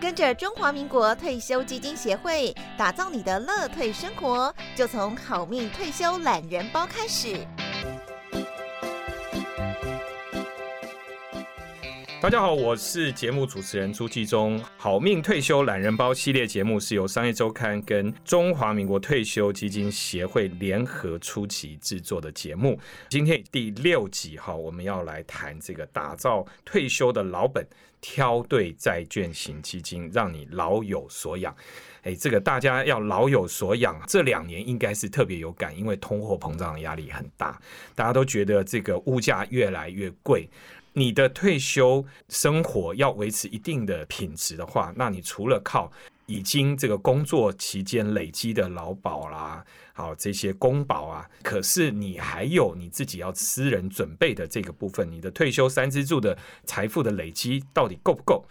跟着中华民国退休基金协会打造你的乐退生活，就从好命退休懒人包开始。大家好，我是节目主持人朱继忠。好命退休懒人包系列节目是由商业周刊跟中华民国退休基金协会联合出奇制作的节目。今天第六集哈，我们要来谈这个打造退休的老本，挑对债券型基金，让你老有所养。哎，这个大家要老有所养，这两年应该是特别有感，因为通货膨胀的压力很大，大家都觉得这个物价越来越贵。你的退休生活要维持一定的品质的话，那你除了靠已经这个工作期间累积的劳保啦，好这些公保啊，可是你还有你自己要私人准备的这个部分，你的退休三支柱的财富的累积到底够不够？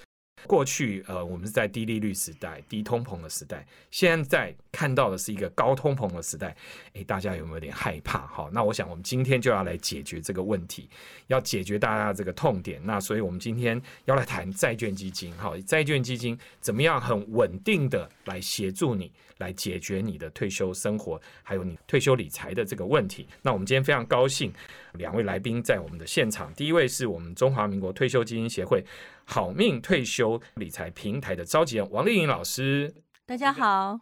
过去，呃，我们是在低利率时代、低通膨的时代，现在看到的是一个高通膨的时代。诶，大家有没有点害怕？哈，那我想我们今天就要来解决这个问题，要解决大家的这个痛点。那所以我们今天要来谈债券基金，哈，债券基金怎么样很稳定的来协助你，来解决你的退休生活，还有你退休理财的这个问题。那我们今天非常高兴，两位来宾在我们的现场。第一位是我们中华民国退休基金协会。好命退休理财平台的召集人王丽颖老师，大家好，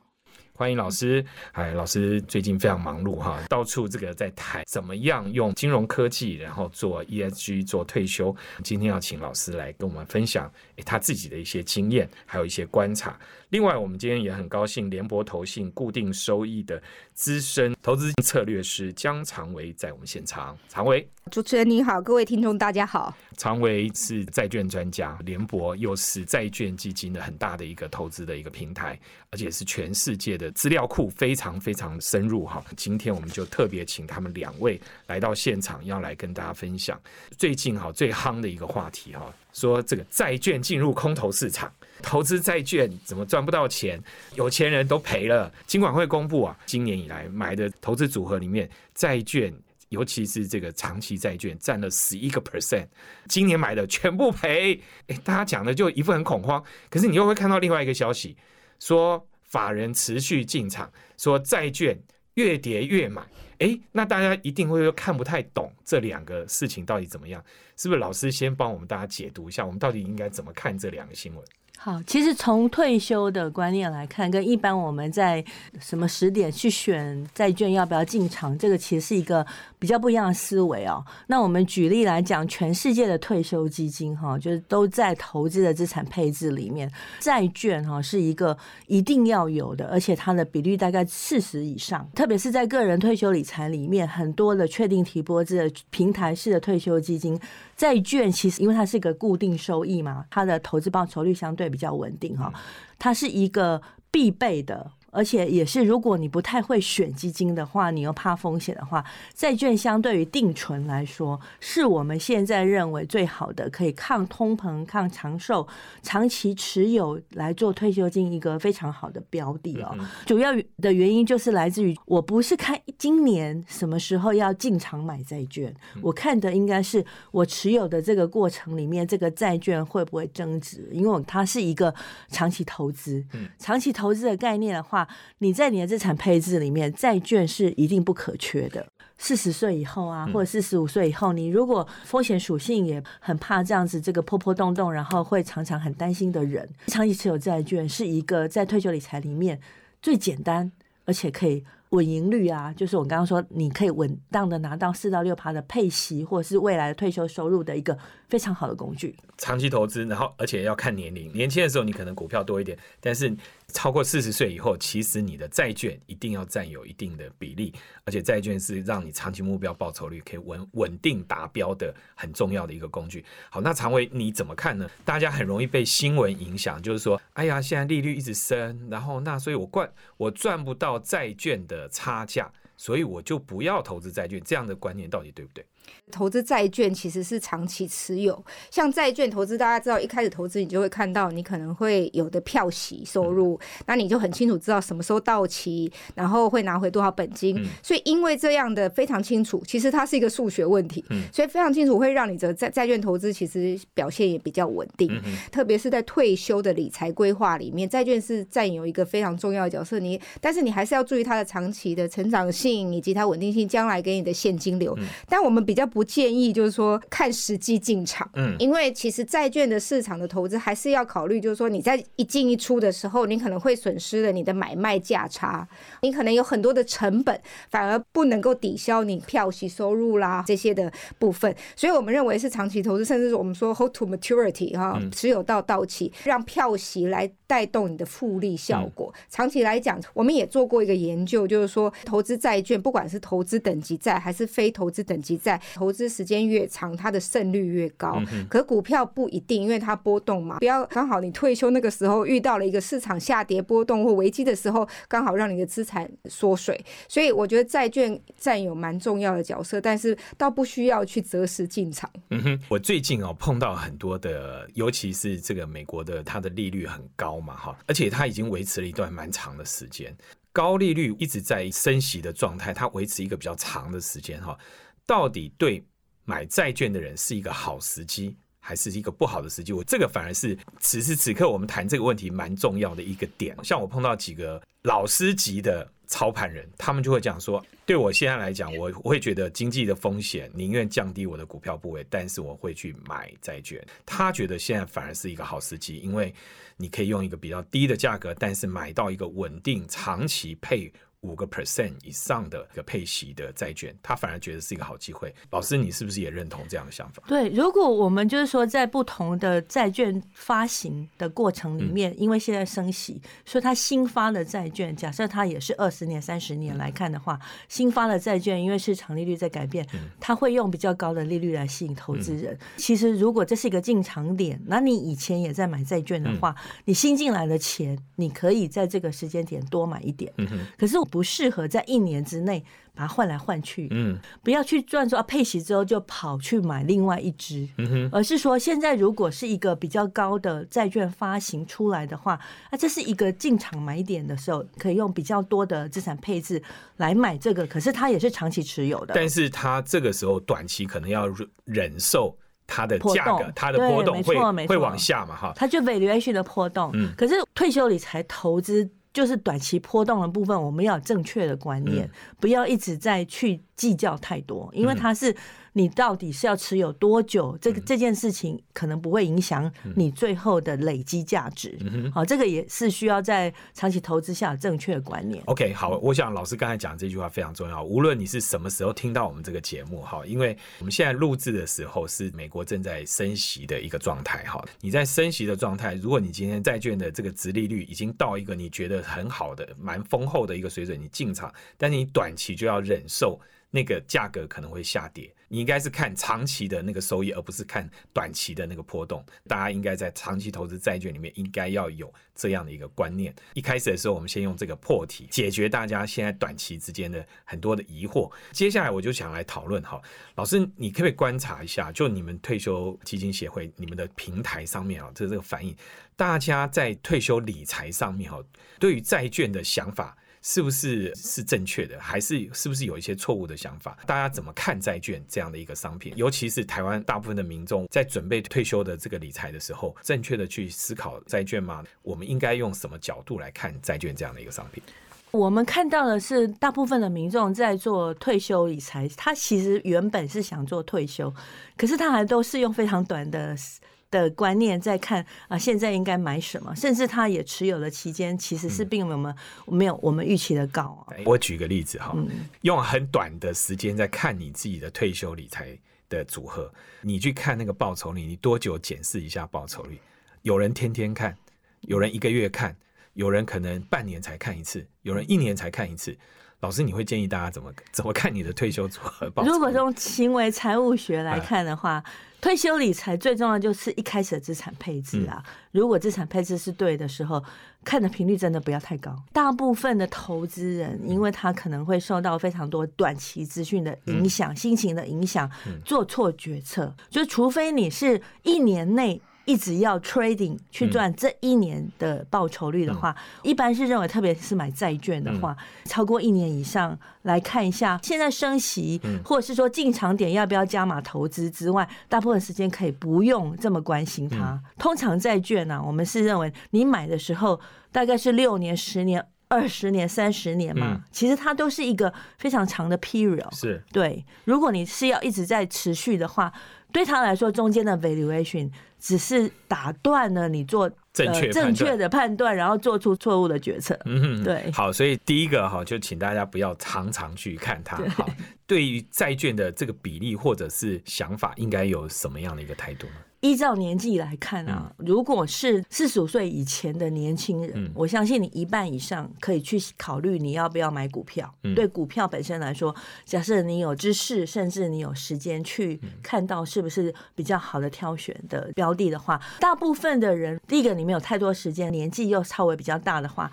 欢迎老师。哎，老师最近非常忙碌哈，到处这个在谈怎么样用金融科技，然后做 ESG 做退休。今天要请老师来跟我们分享他自己的一些经验，还有一些观察。另外，我们今天也很高兴，联博投信固定收益的资深投资策略师江长维在我们现场。长维。主持人你好，各位听众大家好。长维是债券专家，联博又是债券基金的很大的一个投资的一个平台，而且是全世界的资料库非常非常深入哈。今天我们就特别请他们两位来到现场，要来跟大家分享最近哈最夯的一个话题哈，说这个债券进入空头市场，投资债券怎么赚不到钱？有钱人都赔了。金管会公布啊，今年以来买的投资组合里面债券。尤其是这个长期债券占了十一个 percent，今年买的全部赔。哎，大家讲的就一副很恐慌，可是你又会看到另外一个消息，说法人持续进场，说债券越跌越买。哎，那大家一定会看不太懂这两个事情到底怎么样？是不是老师先帮我们大家解读一下，我们到底应该怎么看这两个新闻？好，其实从退休的观念来看，跟一般我们在什么时点去选债券要不要进场，这个其实是一个比较不一样的思维哦。那我们举例来讲，全世界的退休基金哈，就是都在投资的资产配置里面，债券哈是一个一定要有的，而且它的比率大概四十以上。特别是在个人退休理财里面，很多的确定提拨制的平台式的退休基金，债券其实因为它是一个固定收益嘛，它的投资报酬率相对。比较稳定哈，它是一个必备的。而且也是，如果你不太会选基金的话，你又怕风险的话，债券相对于定存来说，是我们现在认为最好的，可以抗通膨、抗长寿、长期持有来做退休金一个非常好的标的哦。主要的原因就是来自于，我不是看今年什么时候要进场买债券，我看的应该是我持有的这个过程里面，这个债券会不会增值，因为它是一个长期投资。长期投资的概念的话。你在你的资产配置里面，债券是一定不可缺的。四十岁以后啊，或者四十五岁以后，你如果风险属性也很怕这样子，这个破破洞洞，然后会常常很担心的人，长期持有债券是一个在退休理财里面最简单，而且可以。稳盈率啊，就是我刚刚说，你可以稳当的拿到四到六趴的配息，或者是未来的退休收入的一个非常好的工具。长期投资，然后而且要看年龄，年轻的时候你可能股票多一点，但是超过四十岁以后，其实你的债券一定要占有一定的比例，而且债券是让你长期目标报酬率可以稳稳定达标的很重要的一个工具。好，那常伟你怎么看呢？大家很容易被新闻影响，就是说，哎呀，现在利率一直升，然后那所以我赚我赚不到债券的。的差价，所以我就不要投资债券，这样的观念到底对不对？投资债券其实是长期持有，像债券投资，大家知道一开始投资你就会看到你可能会有的票息收入，那你就很清楚知道什么时候到期，然后会拿回多少本金。所以因为这样的非常清楚，其实它是一个数学问题，所以非常清楚会让你的债债券投资其实表现也比较稳定，特别是在退休的理财规划里面，债券是占有一个非常重要的角色。你但是你还是要注意它的长期的成长性以及它稳定性，将来给你的现金流。但我们比较不建议就是说看时机进场，嗯，因为其实债券的市场的投资还是要考虑，就是说你在一进一出的时候，你可能会损失了你的买卖价差，你可能有很多的成本，反而不能够抵消你票息收入啦这些的部分。所以我们认为是长期投资，甚至是我们说 hold to maturity 哈，持有到到期，让票息来带动你的复利效果。长期来讲，我们也做过一个研究，就是说投资债券，不管是投资等级债还是非投资等级债。投资时间越长，它的胜率越高。可股票不一定，因为它波动嘛。不要刚好你退休那个时候遇到了一个市场下跌波动或危机的时候，刚好让你的资产缩水。所以我觉得债券占有蛮重要的角色，但是倒不需要去择时进场。嗯哼，我最近哦碰到很多的，尤其是这个美国的，它的利率很高嘛，哈，而且它已经维持了一段蛮长的时间，高利率一直在升息的状态，它维持一个比较长的时间，哈。到底对买债券的人是一个好时机，还是一个不好的时机？我这个反而是此时此刻我们谈这个问题蛮重要的一个点。像我碰到几个老师级的操盘人，他们就会讲说：，对我现在来讲，我我会觉得经济的风险宁愿降低我的股票部位，但是我会去买债券。他觉得现在反而是一个好时机，因为你可以用一个比较低的价格，但是买到一个稳定长期配。五个 percent 以上的一个配息的债券，他反而觉得是一个好机会。老师，你是不是也认同这样的想法？对，如果我们就是说，在不同的债券发行的过程里面，因为现在升息，所以它新发的债券，假设它也是二十年、三十年来看的话，新发的债券，因为市场利率在改变，它会用比较高的利率来吸引投资人。其实，如果这是一个进场点，那你以前也在买债券的话，你新进来的钱，你可以在这个时间点多买一点。嗯可是我。不适合在一年之内把它换来换去，嗯，不要去赚说啊配息之后就跑去买另外一只，嗯哼，而是说现在如果是一个比较高的债券发行出来的话，那这是一个进场买点的时候，可以用比较多的资产配置来买这个，可是它也是长期持有的，但是它这个时候短期可能要忍受它的价格，它的波动会会往下嘛，哈，它就 valuation 的波动，嗯，可是退休理财投资。就是短期波动的部分，我们要有正确的观念，不要一直在去计较太多，因为它是。你到底是要持有多久？这个这件事情可能不会影响你最后的累积价值。好，这个也是需要在长期投资下正确的观念。OK，好，我想老师刚才讲这句话非常重要。无论你是什么时候听到我们这个节目，哈，因为我们现在录制的时候是美国正在升息的一个状态，哈，你在升息的状态，如果你今天债券的这个值利率已经到一个你觉得很好的、蛮丰厚的一个水准，你进场，但是你短期就要忍受那个价格可能会下跌。你应该是看长期的那个收益，而不是看短期的那个波动。大家应该在长期投资债券里面，应该要有这样的一个观念。一开始的时候，我们先用这个破题解决大家现在短期之间的很多的疑惑。接下来我就想来讨论哈，老师，你可不可以观察一下，就你们退休基金协会你们的平台上面啊，这这个反应，大家在退休理财上面哈，对于债券的想法。是不是是正确的，还是是不是有一些错误的想法？大家怎么看债券这样的一个商品？尤其是台湾大部分的民众在准备退休的这个理财的时候，正确的去思考债券吗？我们应该用什么角度来看债券这样的一个商品？我们看到的是，大部分的民众在做退休理财，他其实原本是想做退休，可是他还都是用非常短的。的观念在看啊，现在应该买什么？甚至他也持有的期间，其实是并没有没有我们预期的高。我举个例子哈，用很短的时间在看你自己的退休理财的组合，你去看那个报酬率，你多久检视一下报酬率？有人天天看，有人一个月看，有人可能半年才看一次，有人一年才看一次。老师，你会建议大家怎么 怎么看你的退休组合报酬？如果从行为财务学来看的话，退休理财最重要就是一开始的资产配置啊。如果资产配置是对的时候，看的频率真的不要太高。大部分的投资人，因为他可能会受到非常多短期资讯的影响、心情的影响，做错决策。就除非你是一年内。一直要 trading 去赚这一年的报酬率的话，一般是认为，特别是买债券的话，超过一年以上来看一下，现在升息，或者是说进场点要不要加码投资之外，大部分时间可以不用这么关心它。通常债券呢，我们是认为你买的时候大概是六年、十年、二十年、三十年嘛，其实它都是一个非常长的 period。是对，如果你是要一直在持续的话。对他来说，中间的 valuation 只是打断了你做正确正确的判断，然后做出错误的决策。嗯，对。好，所以第一个哈，就请大家不要常常去看它。好，对于债券的这个比例或者是想法，应该有什么样的一个态度呢？依照年纪来看啊，如果是四十五岁以前的年轻人，我相信你一半以上可以去考虑你要不要买股票。对股票本身来说，假设你有知识，甚至你有时间去看到是不是比较好的挑选的标的的话，大部分的人，第一个你没有太多时间，年纪又稍微比较大的话。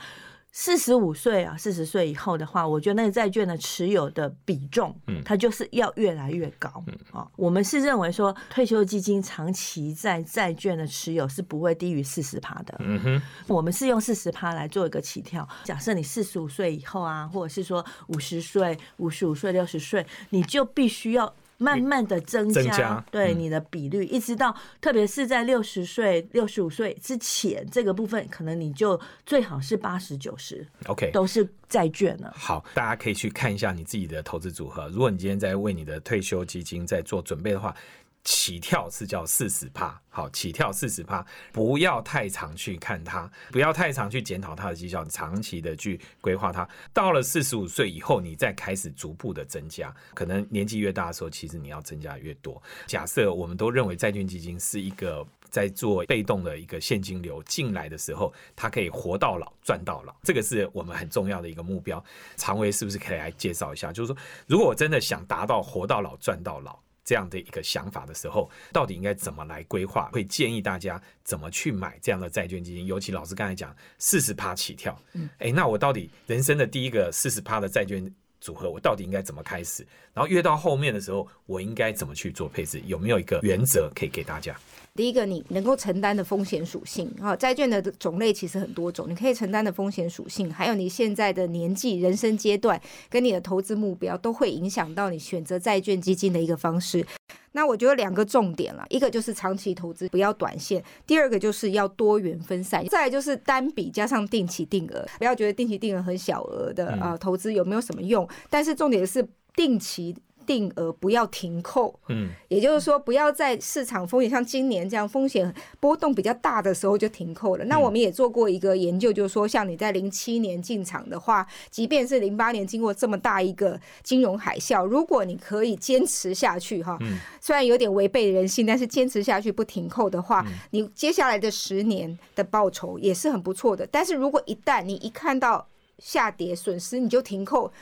四十五岁啊，四十岁以后的话，我觉得那个债券的持有的比重，嗯，它就是要越来越高，嗯啊。我们是认为说，退休基金长期在债券的持有是不会低于四十趴的，嗯哼。我们是用四十趴来做一个起跳。假设你四十五岁以后啊，或者是说五十岁、五十五岁、六十岁，你就必须要。慢慢的增加，对你的比率，一直到特别是在六十岁、六十五岁之前，这个部分可能你就最好是八十九十，OK，都是债券了。好，大家可以去看一下你自己的投资组合。如果你今天在为你的退休基金在做准备的话。起跳是叫四十趴，好，起跳四十趴，不要太长去看它，不要太长去检讨它的绩效，长期的去规划它。到了四十五岁以后，你再开始逐步的增加，可能年纪越大的时候，其实你要增加越多。假设我们都认为债券基金是一个在做被动的一个现金流进来的时候，它可以活到老赚到老，这个是我们很重要的一个目标。常威是不是可以来介绍一下？就是说，如果我真的想达到活到老赚到老。这样的一个想法的时候，到底应该怎么来规划？会建议大家怎么去买这样的债券基金？尤其老师刚才讲四十趴起跳，嗯，哎，那我到底人生的第一个四十趴的债券组合，我到底应该怎么开始？然后越到后面的时候，我应该怎么去做配置？有没有一个原则可以给大家？第一个，你能够承担的风险属性啊，债券的种类其实很多种，你可以承担的风险属性，还有你现在的年纪、人生阶段跟你的投资目标，都会影响到你选择债券基金的一个方式。那我觉得两个重点了，一个就是长期投资，不要短线；第二个就是要多元分散。再来就是单笔加上定期定额，不要觉得定期定额很小额的啊，投资有没有什么用？但是重点是定期。定额不要停扣，嗯，也就是说不要在市场风险像今年这样风险波动比较大的时候就停扣了。那我们也做过一个研究，就是说像你在零七年进场的话，即便是零八年经过这么大一个金融海啸，如果你可以坚持下去，哈，虽然有点违背人性，但是坚持下去不停扣的话，你接下来的十年的报酬也是很不错的。但是如果一旦你一看到下跌损失，你就停扣。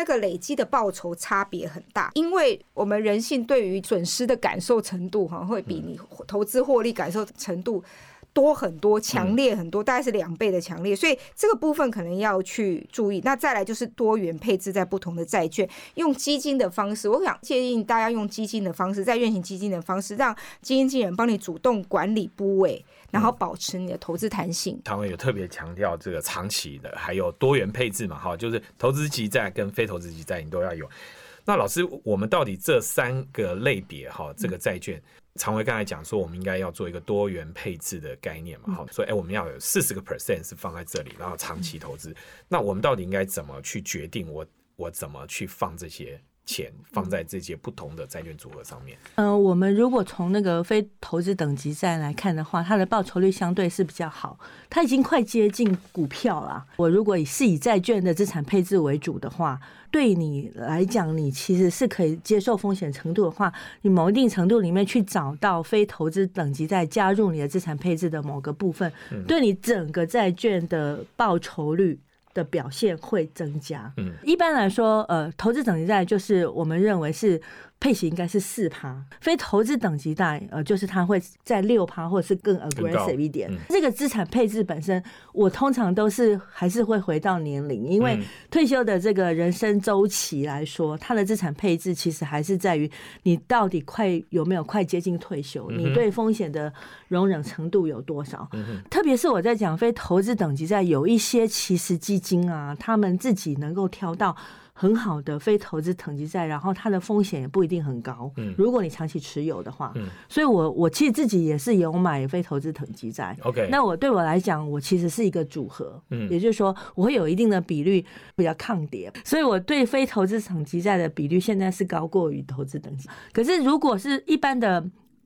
那个累积的报酬差别很大，因为我们人性对于损失的感受程度哈，会比你投资获利感受程度。多很多，强烈很多，大概是两倍的强烈，所以这个部分可能要去注意。那再来就是多元配置在不同的债券，用基金的方式，我想建议大家用基金的方式，在运行基金的方式，让基金经理人帮你主动管理部位，然后保持你的投资弹性。他们有特别强调这个长期的，还有多元配置嘛？哈，就是投资级债跟非投资级债你都要有。那老师，我们到底这三个类别哈，这个债券？常威刚才讲说，我们应该要做一个多元配置的概念嘛，好，所以哎，我们要有四十个 percent 是放在这里，然后长期投资。那我们到底应该怎么去决定？我我怎么去放这些？钱放在这些不同的债券组合上面。呃，我们如果从那个非投资等级债来看的话，它的报酬率相对是比较好，它已经快接近股票了。我如果以是以债券的资产配置为主的话，对你来讲，你其实是可以接受风险程度的话，你某一定程度里面去找到非投资等级债加入你的资产配置的某个部分，对你整个债券的报酬率。的表现会增加。嗯，一般来说，呃，投资等级债就是我们认为是配息应该是四趴，非投资等级大，呃，就是它会在六趴或者是更 aggressive 一点。嗯这个资产配置本身，我通常都是还是会回到年龄，因为嗯退休的这个人生周期来说，它的资产配置其实还是在于你到底快有没有快接近退休，嗯你对风险的容忍程度有多少。嗯，特别是我在讲非投资等级在，有一些其实基金啊，他们自己能够挑到很好的非投资等级债，然后它的风险也不一定很高。嗯如果你长期持有的话，嗯所以我我其实自己也是有买非投资等级债。，OK，那我对我来讲，我其实是一个组合，嗯也就是说，我会有一定的比率比较抗跌，所以我对非投资等级债的比率现在是高过于投资等级。可是如果是一般的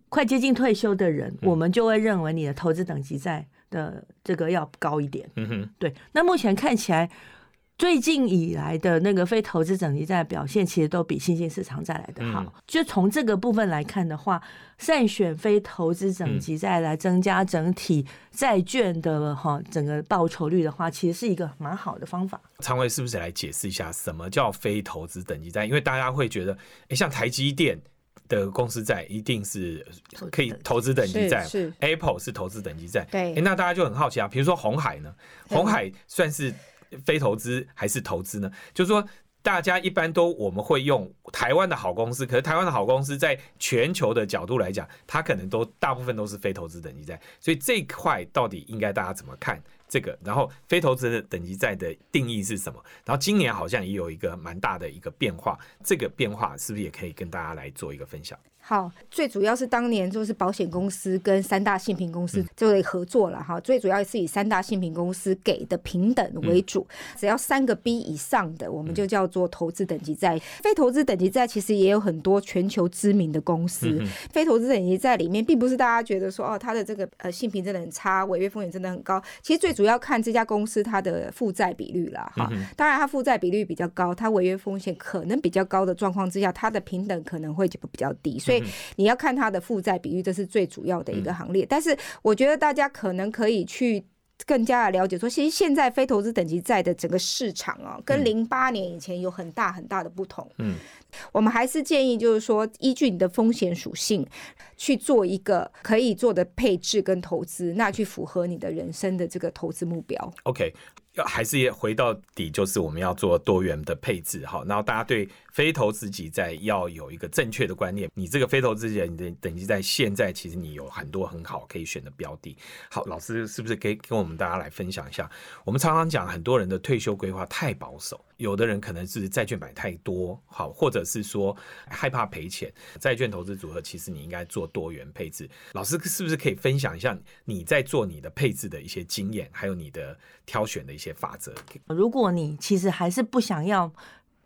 快接近退休的人，嗯我们就会认为你的投资等级债的这个要高一点。嗯哼，对，那目前看起来。最近以来的那个非投资等级债的表现，其实都比新兴市场债来的好。嗯就从这个部分来看的话，善选非投资等级债来增加整体债券的哈整个报酬率的话，其实是一个蛮好的方法。常伟是不是来解释一下什么叫非投资等级债？因为大家会觉得，哎，像台积电的公司债一定是可以投资等级债是是，Apple 是投资等级债，对诶那大家就很好奇啊，比如说红海呢，对红海算是非投资还是投资呢？就是说。大家一般都我们会用台湾的好公司，可是台湾的好公司在全球的角度来讲，它可能都大部分都是非投资等级债，所以这一块到底应该大家怎么看这个？然后非投资的等级债的定义是什么？然后今年好像也有一个蛮大的一个变化，这个变化是不是也可以跟大家来做一个分享？好，最主要是当年就是保险公司跟三大信评公司嗯就会合作了哈，最主要是以三大信评公司给的平等为主，嗯只要三个 B 以上的，我们就叫做投资等级债。非投资等级债其实也有很多全球知名的公司，嗯非投资等级债里面，并不是大家觉得说哦，它的这个呃信评真的很差，违约风险真的很高。其实最主要看这家公司它的负债比率啦，哈。嗯当然，它负债比率比较高，它违约风险可能比较高的状况之下，它的平等可能会就比较低，所以嗯你要看它的负债比率，这是最主要的一个行列。但是我觉得大家可能可以去。更加的了解说，其实现在非投资等级债的整个市场啊，跟嗯零八年以前有很大很大的不同。嗯，我们还是建议，就是说，依据你的风险属性去做一个可以做的配置跟投资，那去符合你的人生的这个投资目标。OK，要还是也回到底，就是我们要做多元的配置哈。然后大家对非投资级债要有一个正确的观念。你这个非投资级你的等级在现在其实你有很多很好可以选的标的。好，老师是不是可以跟我们大家来分享一下？我们常常讲很多人的退休规划太保守，有的人可能是债券买太多，好，或者是说害怕赔钱。债券投资组合其实你应该做多元配置。老师是不是可以分享一下你在做你的配置的一些经验，还有你的挑选的一些法则？如果你其实还是不想要，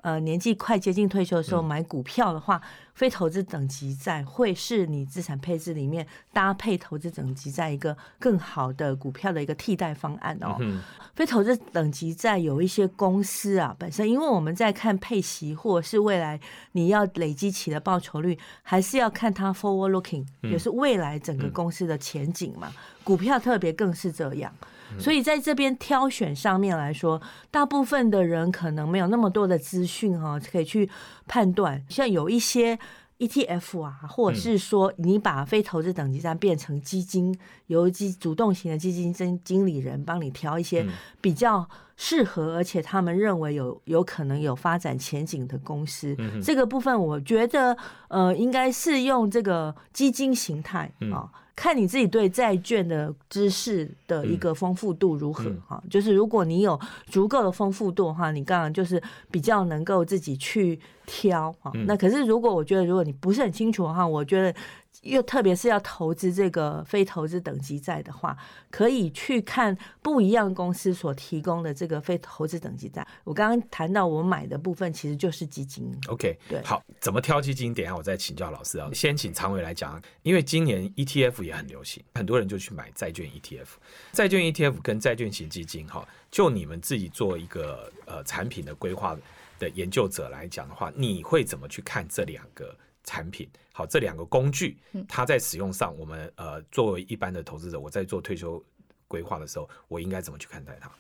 呃，年纪快接近退休的时候买股票的话，非投资等级债会是你资产配置里面搭配投资等级债一个更好的股票的一个替代方案哦。嗯非投资等级债有一些公司啊，本身因为我们在看配息或者是未来你要累积起的报酬率，还是要看它 forward looking，、也是未来整个公司的前景嘛。股票特别更是这样。所以在这边挑选上面来说，大部分的人可能没有那么多的资讯哈，可以去判断。像有一些 ETF 啊，或者是说你把非投资等级债变成基金，由基主动型的基金经经理人帮你挑一些嗯比较适合，而且他们认为有有可能有发展前景的公司。嗯这个部分我觉得呃，应该是用这个基金形态嗯啊。看你自己对债券的知识的一个丰富度如何嗯。哈、就是如果你有足够的丰富度的话，你刚刚就是比较能够自己去挑哈、嗯。那可是如果我觉得如果你不是很清楚的话，我觉得又特别是要投资这个非投资等级债的话，可以去看不一样公司所提供的这个非投资等级债。我刚刚谈到我买的部分其实就是基金，OK，对好，怎么挑基金？等一下我再请教老师啊。先请常伟来讲，因为今年 ETF 也很流行，很多人就去买债券 ETF。债券 ETF 跟债券型基金，哈，就你们自己做一个呃产品的规划的研究者来讲的话，你会怎么去看这两个产品？好，这两个工具，它在使用上，我们呃作为一般的投资者，我在做退休规划的时候，我应该怎么去看待它？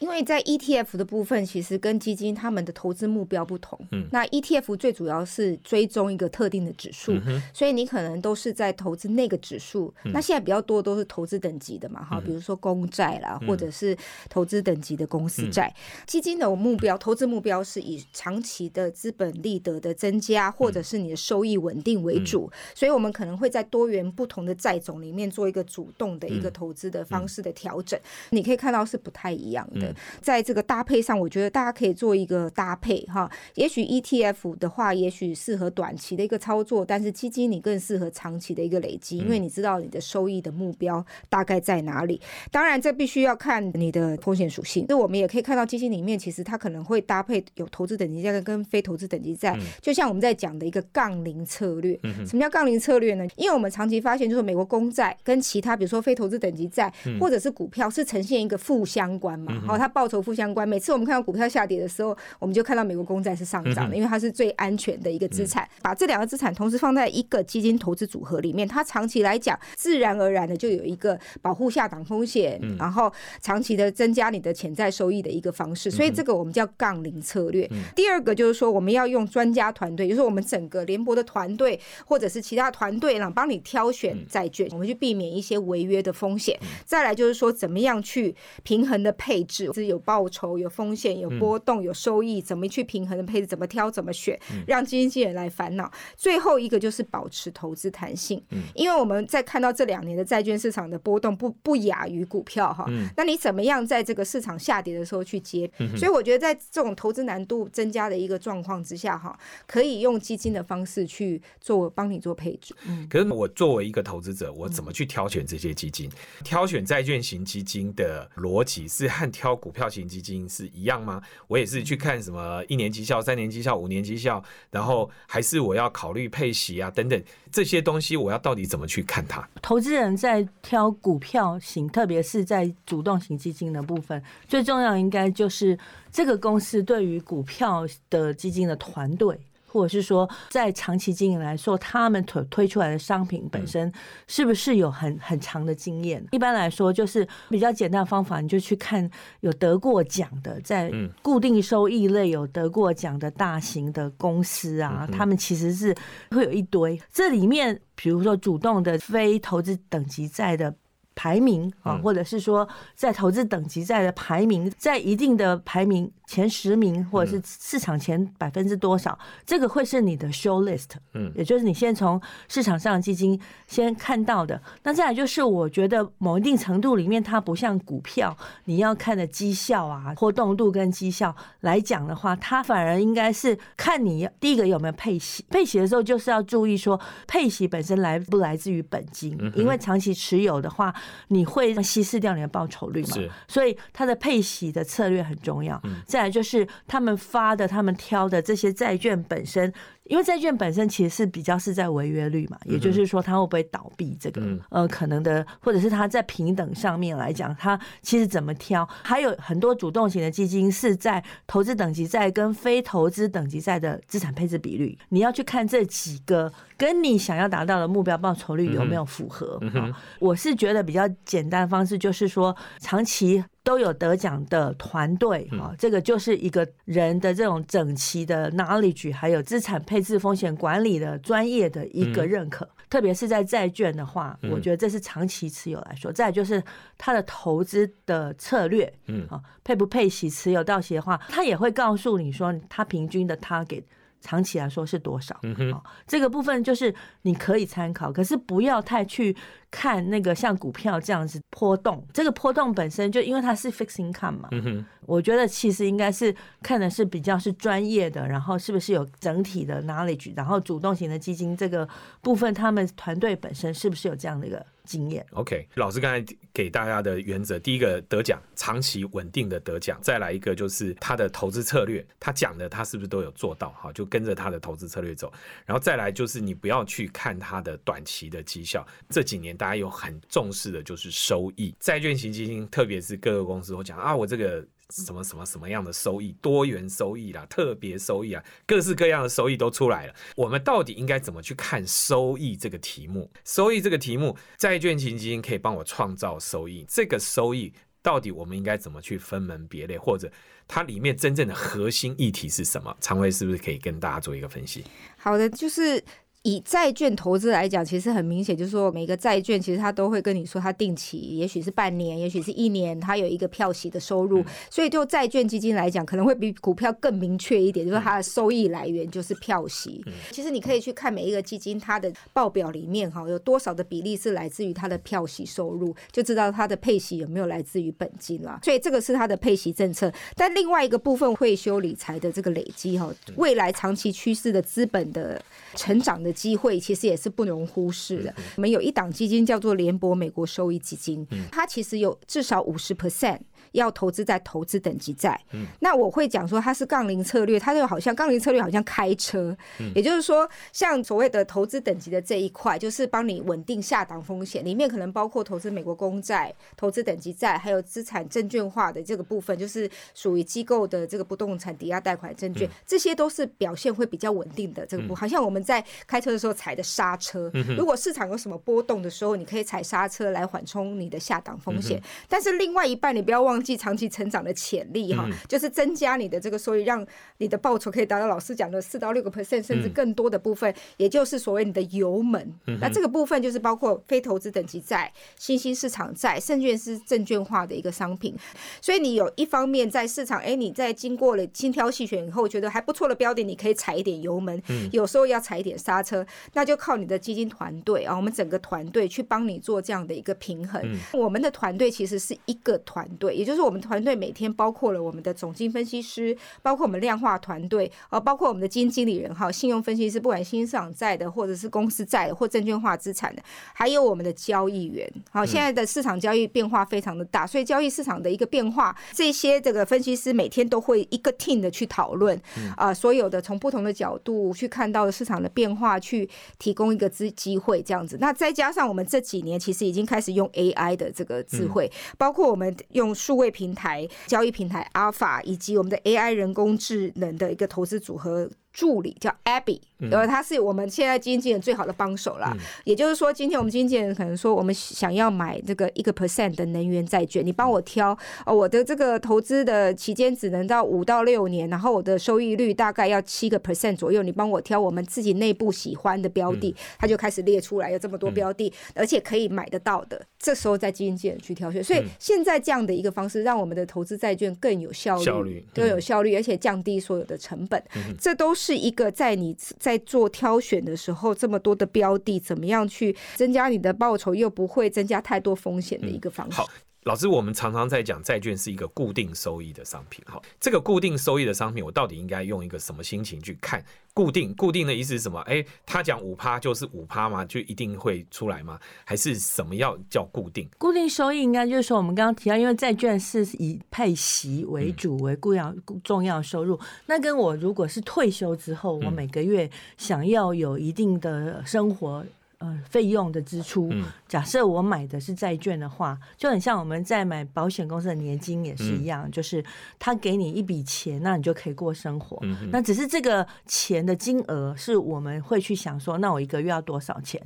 因为在 ETF 的部分，其实跟基金他们的投资目标不同。嗯那 ETF 最主要是追踪一个特定的指数，嗯所以你可能都是在投资那个指数。嗯那现在比较多都是投资等级的嘛，哈，比如说公债啦，或者是投资等级的公司嗯债。基金的目标，投资目标是以长期的资本利得的增加，或者是你的收益稳定为主。所以我们可能会在多元不同的债种里面做一个主动的一个投资的方式的调整。你可以看到是不太一样的。嗯在这个搭配上，我觉得大家可以做一个搭配哈。也许 ETF 的话，也许适合短期的一个操作，但是基金你更适合长期的一个累积，因为你知道你的收益的目标大概在哪里。当然，这必须要看你的风险属性。那我们也可以看到，基金里面其实它可能会搭配有投资等级债跟非投资等级债，就像我们在讲的一个杠铃策略。什么叫杠铃策略呢？因为我们长期发现，就是美国公债跟其他比如说非投资等级债、或者是股票是呈现一个负相关嘛，好、它报酬负相关。每次我们看到股票下跌的时候，我们就看到美国公债是上涨的，因为它是最安全的一个资产。把这两个资产同时放在一个基金投资组合里面，它长期来讲，自然而然的就有一个保护下档风险，然后长期的增加你的潜在收益的一个方式。所以这个我们叫杠铃策略。第二个就是说，我们要用专家团队，就是我们整个联博的团队或者是其他团队，然后帮你挑选债券，我们去避免一些违约的风险。再来就是说，怎么样去平衡的配置，是有报酬、有风险、有波动、有收益，怎么去平衡的配置，怎么挑、怎么选，让基金经理人来烦恼。最后一个就是保持投资弹性，因为我们在看到这两年的债券市场的波动不不亚于股票哈，那你怎么样在这个市场下跌的时候去接？所以我觉得在这种投资难度增加的一个状况之下哈，可以用基金的方式去做帮你做配置。可是我作为一个投资者，我怎么去挑选这些基金？挑选债券型基金的逻辑是和挑股票型基金是一样吗？我也是去看什么一年绩效、三年绩效、五年绩效，然后还是我要考虑配息啊等等这些东西，我要到底怎么去看它？投资人在挑股票型，特别是在主动型基金的部分，最重要应该就是这个公司对于股票的基金的团队。或者是说，在长期经营来说，他们推推出来的商品本身是不是有很很长的经验？一般来说，就是比较简单的方法，你就去看有得过奖的，在嗯固定收益类有得过奖的大型的公司啊，他们其实是会有一堆。这里面，比如说主动的非投资等级债的。排名啊，嗯或者是说在投资等级债的排名，在一定的排名前十名，或者是市场前百分之多少，这个会是你的 show list，嗯也就是你先从市场上的基金先看到的。那再来就是，我觉得某一定程度里面，它不像股票，你要看的绩效啊、波动度跟绩效来讲的话，它反而应该是看你第一个有没有配息。配息的时候，就是要注意说，配息本身来不来自于本金，因为长期持有的话，你会稀释掉你的报酬率嘛。是所以它的配息的策略很重要。再来就是他们发的、他们挑的这些债券本身，因为债券本身其实是比较是在违约率嘛，也就是说它会不会倒闭这个嗯。呃可能的，或者是它在平等上面来讲，它其实怎么挑，还有很多主动型的基金是在投资等级债跟非投资等级债的资产配置比率，你要去看这几个跟你想要达到的目标报酬率有没有符合。啊我是觉得比较简单的方式就是说，长期都有得奖的团队啊，这个就是一个人的这种整齐的 knowledge，还有资产配置风险管理的专业的一个认可。特别是在债券的话，我觉得这是长期持有来说。再就是它的投资的策略，嗯啊，配不配息、持有到期的话，它也会告诉你说，它平均的 target 长期来说是多少。嗯哼哦这个部分就是你可以参考，可是不要太去看那个像股票这样子波动。这个波动本身就因为它是 fixed income 嘛，嗯哼，我觉得其实应该是看的是比较是专业的，然后是不是有整体的 knowledge，然后主动型的基金这个部分，他们团队本身是不是有这样的一个经验？OK，老师刚才给大家的原则，第一个得奖，长期稳定的得奖；再来一个就是他的投资策略，他讲的他是不是都有做到？哈，就跟着他的投资策略走。然后再来就是你不要去看他的短期的绩效，这几年大家有很重视的就是收益，债券型基金，特别是各个公司都讲啊，我这个。什么什么什么样的收益，多元收益啦，特别收益啊，各式各样的收益都出来了。我们到底应该怎么去看收益这个题目？收益这个题目，债券型基金可以帮我创造收益，这个收益到底我们应该怎么去分门别类，或者它里面真正的核心议题是什么？常威是不是可以跟大家做一个分析？好的，就是。以债券投资来讲，其实很明显，就是说每个债券其实它都会跟你说，它定期，也许是半年，也许是一年，它有一个票息的收入。所以就债券基金来讲，可能会比股票更明确一点，就是它的收益来源就是票息。其实你可以去看每一个基金它的报表里面哈，有多少的比例是来自于它的票息收入，就知道它的配息有没有来自于本金了。所以这个是它的配息政策。但另外一个部分，退休理财的这个累积哈，未来长期趋势的资本的成长的。机会其实也是不容忽视的。我们有一档基金叫做联博美国收益基金，它其实有至少五十 percent。要投资在投资等级债，那我会讲说它是杠铃策略，它就好像杠铃策略好像开车，也就是说，像所谓的投资等级的这一块，就是帮你稳定下档风险，里面可能包括投资美国公债、投资等级债，还有资产证券化的这个部分，就是属于机构的这个不动产抵押贷款证券，这些都是表现会比较稳定的这个部，好像我们在开车的时候踩的刹车，如果市场有什么波动的时候，你可以踩刹车来缓冲你的下档风险，但是另外一半你不要忘。记长期成长的潜力哈，就是增加你的这个收益，让你的报酬可以达到老师讲的四到六个 percent，甚至更多的部分，也就是所谓你的油门。那这个部分就是包括非投资等级债、新兴市场债，证券是证券化的一个商品。所以你有一方面在市场，哎，你在经过了精挑细选以后，觉得还不错的标的，你可以踩一点油门，有时候要踩一点刹车，那就靠你的基金团队啊，我们整个团队去帮你做这样的一个平衡。我们的团队其实是一个团队，也。就是我们团队每天包括了我们的总经分析师，包括我们量化团队，呃，包括我们的基金经理人哈，信用分析师，不管新市场债的，或者是公司债的，或证券化资产的，还有我们的交易员。好，现在的市场交易变化非常的大，所以交易市场的一个变化，这些这个分析师每天都会一个 team 的去讨论啊，所有的从不同的角度去看到市场的变化，去提供一个资机会这样子。那再加上我们这几年其实已经开始用 AI 的这个智慧，包括我们用数。位平台交易平台 Alpha 以及我们的 AI 人工智能的一个投资组合。助理叫 Abby，呃，他是我们现在经纪人最好的帮手了。也就是说，今天我们经纪人可能说，我们想要买这个一个 percent 的能源债券，你帮我挑。哦，我的这个投资的期间只能到五到六年，然后我的收益率大概要七个 percent 左右，你帮我挑我们自己内部喜欢的标的，他就开始列出来有这么多标的，而且可以买得到的。这时候在经纪人去挑选，所以现在这样的一个方式，让我们的投资债券更有效率，更有效率，而且降低所有的成本，这都是。一个在你在做挑选的时候，这么多的标的，怎么样去增加你的报酬，又不会增加太多风险的一个方式。好，老师，我们常常在讲债券是一个固定收益的商品。好，这个固定收益的商品，我到底应该用一个什么心情去看？固定固定的意思是什么？哎，他讲五趴就是五趴吗？就一定会出来吗？还是什么要叫固定？固定收益应该就是说，我们刚刚提到，因为债券是以配息为主为固要重要收入。那跟我如果是退休之后，我每个月想要有一定的生活。呃，费用的支出，假设我买的是债券的话，就很像我们在买保险公司的年金也是一样，就是他给你一笔钱，那你就可以过生活。那只是这个钱的金额是我们会去想说，那我一个月要多少钱？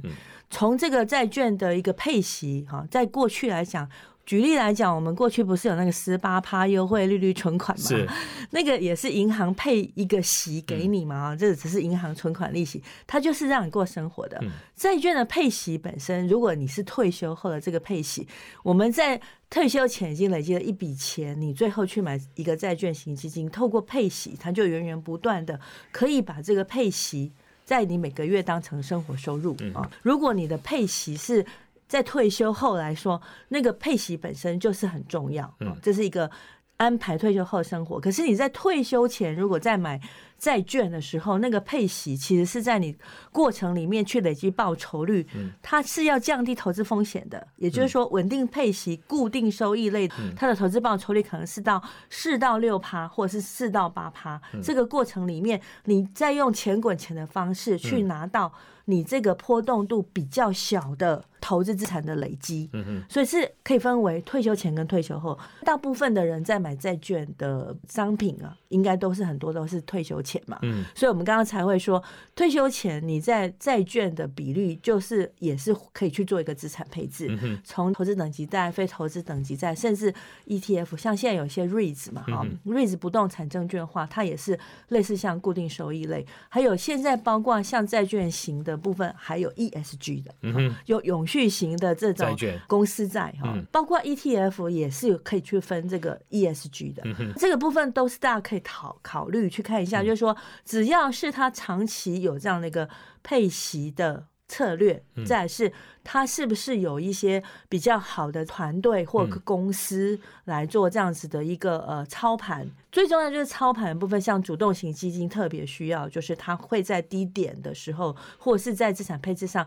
从这个债券的一个配息，哈，在过去来讲。举例来讲，我们过去不是有那个十八趴优惠利率存款吗？是，那个也是银行配一个息给你嘛？这只是银行存款利息，它就是让你过生活的。债券的配息本身，如果你是退休后的这个配息，我们在退休前已经累积了一笔钱，你最后去买一个债券型基金，透过配息，它就源源不断的可以把这个配息在你每个月当成生活收入啊。如果你的配息是在退休后来说，那个配息本身就是很重要嗯，这是一个安排退休后生活。可是你在退休前如果在买债券的时候，那个配息其实是在你过程里面去累积报酬率，它是要降低投资风险的。也就是说，稳定配息、固定收益类，它的投资报酬率可能是到四到六趴，或者是四到八趴。这个过程里面，你再用钱滚钱的方式去拿到。你这个波动度比较小的投资资产的累积，嗯所以是可以分为退休前跟退休后。大部分的人在买债券的商品啊，应该都是很多都是退休前嘛。嗯。所以我们刚刚才会说，退休前你在债券的比率，就是也是可以去做一个资产配置，嗯从投资等级债、非投资等级债，甚至 ETF，像现在有些 REITs 嘛，哈、嗯 r e i t s 不动产证券化，它也是类似像固定收益类，还有现在包括像债券型的部分，还有 ESG 的，嗯，有永续型的这种公司债哈，嗯。包括 ETF 也是可以去分这个 ESG 的，这个部分都是大家可以考考虑去看一下，就是说只要是它长期有这样的一个配息的。策略，嗯。再是它是不是有一些比较好的团队或嗯。公司来做这样子的一个呃操盘？最重要就是操盘的部分，像主动型基金特别需要，就是它会在低点的时候，或是在资产配置上，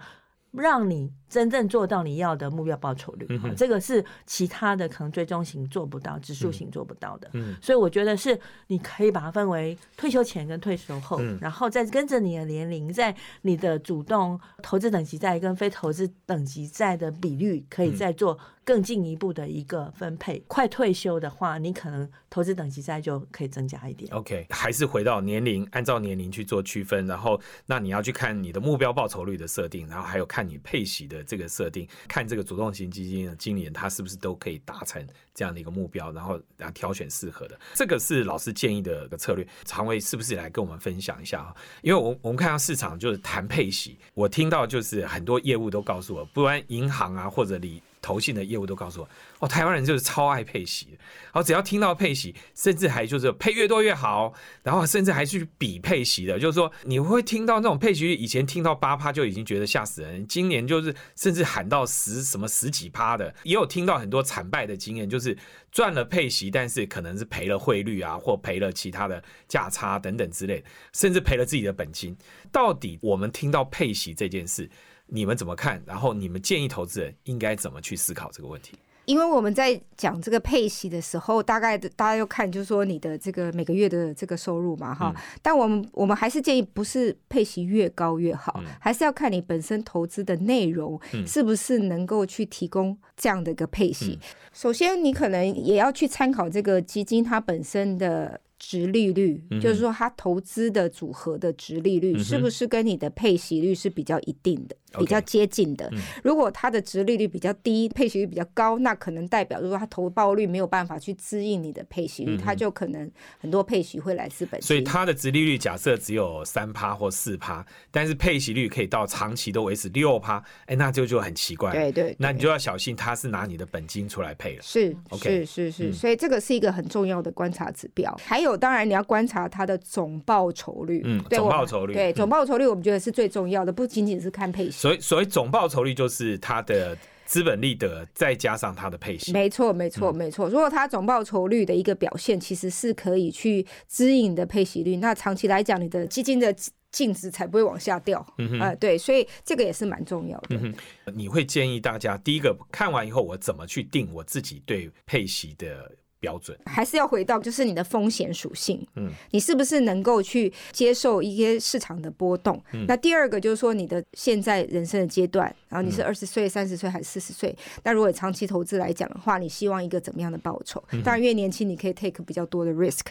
让你真正做到你要的目标报酬率。这个是其他的可能追踪型做不到，指数型做不到的。嗯所以我觉得是你可以把它分为退休前跟退休后，嗯然后再跟着你的年龄，在你的主动投资等级债跟非投资等级债的比率，可以嗯再做更进一步的一个分配。快退休的话，你可能投资等级债就可以增加一点。OK，还是回到年龄，按照年龄去做区分，然后那你要去看你的目标报酬率的设定，然后还有看你配息的这个设定，看这个主动型基金的经理人他是不是都可以达成这样的一个目标，然后啊挑选适合的，这个是老师建议的一个策略。常伟是不是来跟我们分享一下啊？因为我我们看到市场就是谈配息，我听到就是很多业务都告诉我，不管银行啊或者理投信的业务都告诉我，哦，台湾人就是超爱配息的，然后只要听到配息，甚至还就是配越多越好，然后甚至还去比配息的，就是说你会听到那种配息，以前听到八趴就已经觉得吓死人，今年就是甚至喊到十什么十几趴的，也有听到很多惨败的经验，就是赚了配息，但是可能是赔了汇率啊，或赔了其他的价差等等之类，甚至赔了自己的本金。到底我们听到配息这件事，你们怎么看？然后你们建议投资人应该怎么去思考这个问题？因为我们在讲这个配息的时候，大概的大家要看就是说你的这个每个月的这个收入嘛，哈。但我们我们还是建议不是配息越高越好，还是要看你本身投资的内容是不是能够去提供这样的一个配息。首先，你可能也要去参考这个基金它本身的。值利率，嗯就是说它投资的组合的值利率、嗯是不是跟你的配息率是比较一定的、比较接近的？嗯如果它的值利率比较低，配息率比较高，那可能代表如果它投报率没有办法去支应你的配息率，嗯它就可能很多配息会来自本金。所以它的殖利率假设只有三趴或四趴，但是配息率可以到长期都维持六趴，哎，那就就很奇怪。对对，那你就要小心，它是拿你的本金出来配了。是 OK，是是是，嗯所以这个是一个很重要的观察指标。还有，当然你要观察它的总报酬率，嗯总报酬率对嗯总报酬率，我们觉得是最重要的，不仅仅是看配息。所以，所以总报酬率就是它的资本利得再加上它的配息。没错，没错，嗯没错。如果它总报酬率的一个表现其实是可以去指引的配息率，那长期来讲，你的基金的净值才不会往下掉。嗯哼呃，对，所以这个也是蛮重要的。嗯，你会建议大家，第一个看完以后，我怎么去定我自己对配息的标准？还是要回到就是你的风险属性，嗯，你是不是能够去接受一些市场的波动？嗯那第二个就是说你的现在人生的阶段，然后你是二十岁、三十岁还是四十岁？那如果长期投资来讲的话，你希望一个怎么样的报酬？当然越年轻你可以 take 比较多的 risk。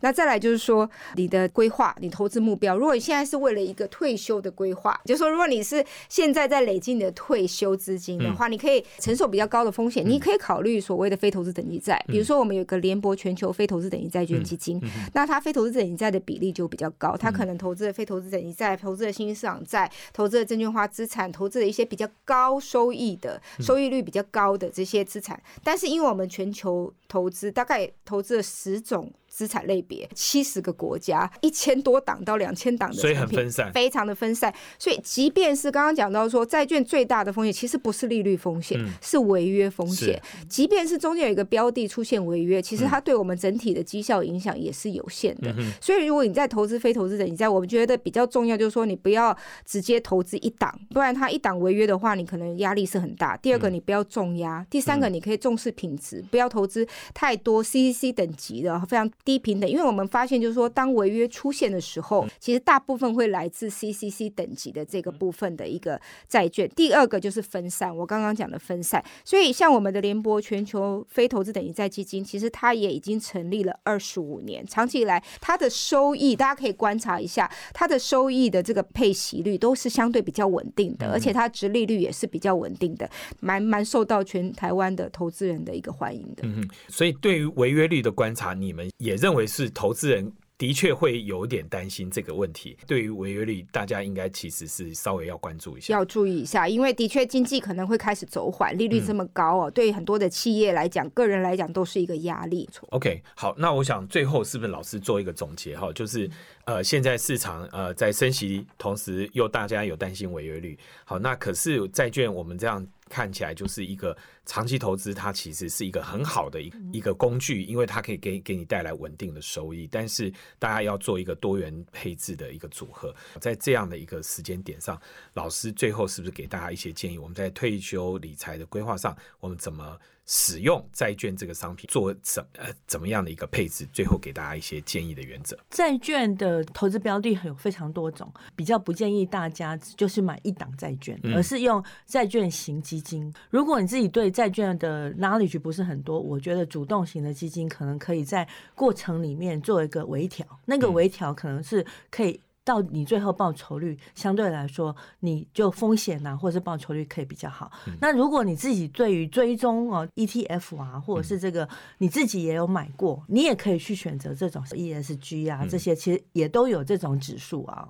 那再来就是说你的规划，你投资目标，如果你现在是为了一个退休的规划，就是说如果你是现在在累积你的退休资金的话，你可以承受比较高的风险，你可以考虑所谓的非投资等级债，比如说我们有个联博全球非投资等级债券基金，那它非投资等级债的比例就比较高，它可能投资的非投资等级债、投资的新兴市场债、投资的证券化资产、投资的一些比较高收益的、收益率比较高的这些资产，但是因为我们全球投资大概投资了十种。资产类别，七十个国家，一千多档到两千档的所以很分散非常的分散。所以，即便是刚刚讲到说，债券最大的风险其实不是利率风险，嗯是违约风险。即便是中间有一个标的出现违约，其实它对我们整体的绩效影响也是有限的。嗯所以，如果你在投资非投资者，你在，我们觉得比较重要就是说，你不要直接投资一档，不然它一档违约的话，你可能压力是很大。第二个，你不要重压；第三个，你可以重视品质，不要投资太多 CCC 等级的非常低平等，因为我们发现就是说，当违约出现的时候，其实大部分会来自 CCC 等级的这个部分的一个债券。第二个就是分散，我刚刚讲的分散。所以像我们的联博全球非投资等级债基金，其实它也已经成立了二十五年，长期以来它的收益，大家可以观察一下，它的收益的这个配息率都是相对比较稳定的，而且它值利率也是比较稳定的，蛮蛮受到全台湾的投资人的一个欢迎的。嗯哼，所以对于违约率的观察，你们也认为是投资人的确会有点担心这个问题。对于违约率，大家应该其实是稍微要关注一下。要注意一下，因为的确经济可能会开始走缓，利率这么高哦，对于很多的企业来讲，个人来讲都是一个压力。OK，好，那我想最后是不是老师做一个总结哈？就是呃，现在市场呃在升息，同时又大家有担心违约率。好，那可是债券我们这样看起来就是一个长期投资，它其实是一个很好的一一个工具，因为它可以给给你带来稳定的收益。但是大家要做一个多元配置的一个组合，在这样的一个时间点上，老师最后是不是给大家一些建议？我们在退休理财的规划上，我们怎么？使用债券这个商品做怎呃怎么样的一个配置？最后给大家一些建议的原则。债券的投资标的有非常多种，比较不建议大家就是买一档债券，嗯而是用债券型基金。如果你自己对债券的 knowledge 不是很多，我觉得主动型的基金可能可以在过程里面做一个微调，那个嗯微调可能是可以。到你最后报酬率相对来说，你就风险啊，或者是报酬率可以比较好。那如果你自己对于追踪哦 ETF 啊，或者是这个你自己也有买过，你也可以去选择这种 ESG 啊，这些其实也都有这种指数啊。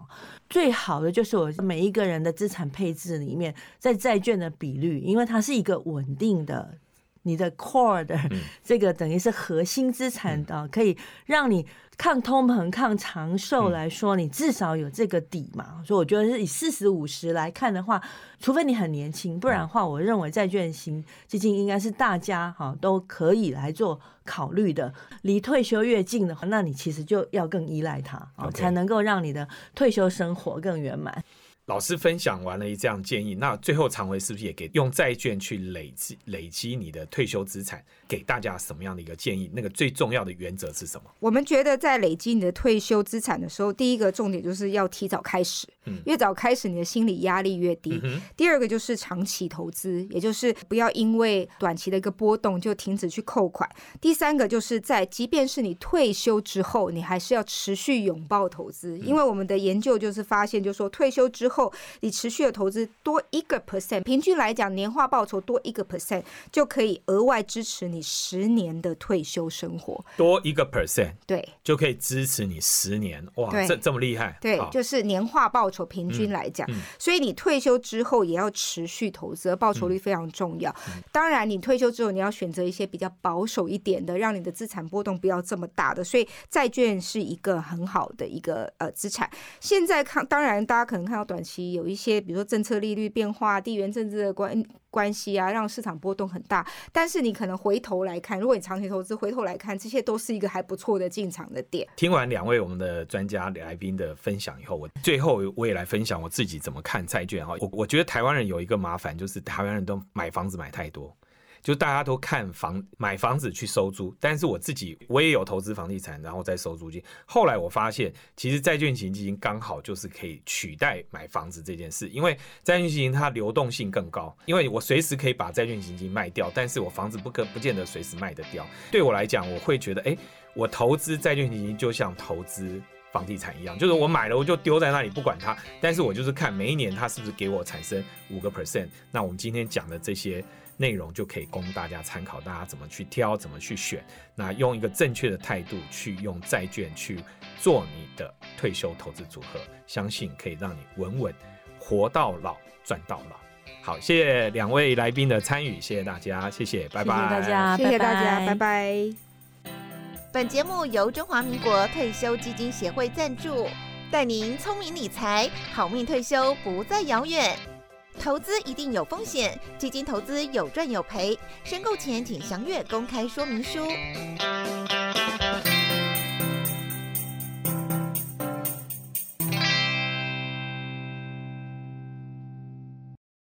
最好的就是我每一个人的资产配置里面，在债券的比率，因为它是一个稳定的。你的 core 的这个等于是核心资产的，可以让你抗通膨、抗长寿来说，你至少有这个底嘛。所以我觉得是以四十五十来看的话，除非你很年轻，不然的话，我认为债券型基金应该是大家哈都可以来做考虑的。离退休越近的话，那你其实就要更依赖它啊才能够让你的退休生活更圆满。老师分享完了一这样建议，那最后常维是不是也给用债券去累积累积你的退休资产？给大家什么样的一个建议？那个最重要的原则是什么？我们觉得在累积你的退休资产的时候，第一个重点就是要提早开始，嗯越早开始，你的心理压力越低。嗯，第二个就是长期投资，也就是不要因为短期的一个波动就停止去扣款。第三个就是在即便是你退休之后，你还是要持续拥抱投资，因为我们的研究就是发现，就是说退休之后你持续的投资多一个 percent，平均来讲年化报酬多一个 percent 就可以额外支持你十年的退休生活。多一个 percent 对就可以支持你十年，哇，这这么厉害？对，就是年化报酬平均来讲，嗯嗯所以你退休之后也要持续投资，报酬率非常重要。当然，你退休之后你要选择一些比较保守一点的，让你的资产波动不要这么大的。所以债券是一个很好的一个呃资产。现在看，当然大家可能看到短期有一些，比如说政策利率变化、地缘政治的关。关系啊，让市场波动很大。但是你可能回头来看，如果你长期投资，回头来看，这些都是一个还不错的进场的点。听完两位我们的专家来宾的分享以后，我最后我也来分享我自己怎么看债券哈。我我觉得台湾人有一个麻烦，就是台湾人都买房子买太多。就大家都看房买房子去收租，但是我自己我也有投资房地产，然后再收租金。后来我发现，其实债券型基金刚好就是可以取代买房子这件事，因为债券型基金它流动性更高，因为我随时可以把债券型基金卖掉，但是我房子不可不见得随时卖得掉。对我来讲，我会觉得，哎，我投资债券型基金就像投资。房地产一样，就是我买了我就丢在那里不管它，但是我就是看每一年它是不是给我产生五个 percent。那我们今天讲的这些内容就可以供大家参考，大家怎么去挑，怎么去选。那用一个正确的态度去用债券去做你的退休投资组合，相信可以让你稳稳活到老，赚到老。好，谢谢两位来宾的参与，谢谢大家，谢谢，拜拜，谢谢大家，谢谢大家，拜拜本节目由中华民国退休基金协会赞助，带您聪明理财，好命退休不再遥远。投资一定有风险，基金投资有赚有赔，申购前请详阅公开说明书。